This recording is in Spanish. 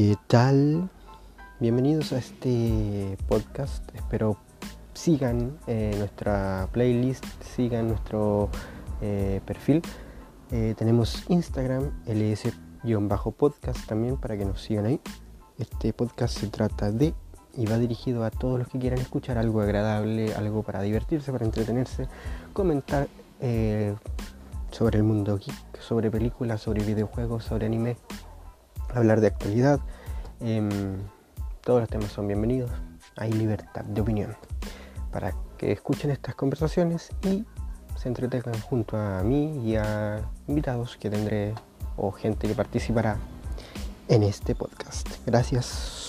¿Qué tal? Bienvenidos a este podcast. Espero sigan eh, nuestra playlist, sigan nuestro eh, perfil. Eh, tenemos Instagram, ls-podcast también para que nos sigan ahí. Este podcast se trata de y va dirigido a todos los que quieran escuchar algo agradable, algo para divertirse, para entretenerse, comentar sobre el mundo geek, sobre películas, sobre videojuegos, sobre anime, hablar de actualidad. Em, todos los temas son bienvenidos. Hay libertad de opinión para que escuchen estas conversaciones y se entretengan junto a mí y a invitados que tendré o gente que participará en este podcast. Gracias.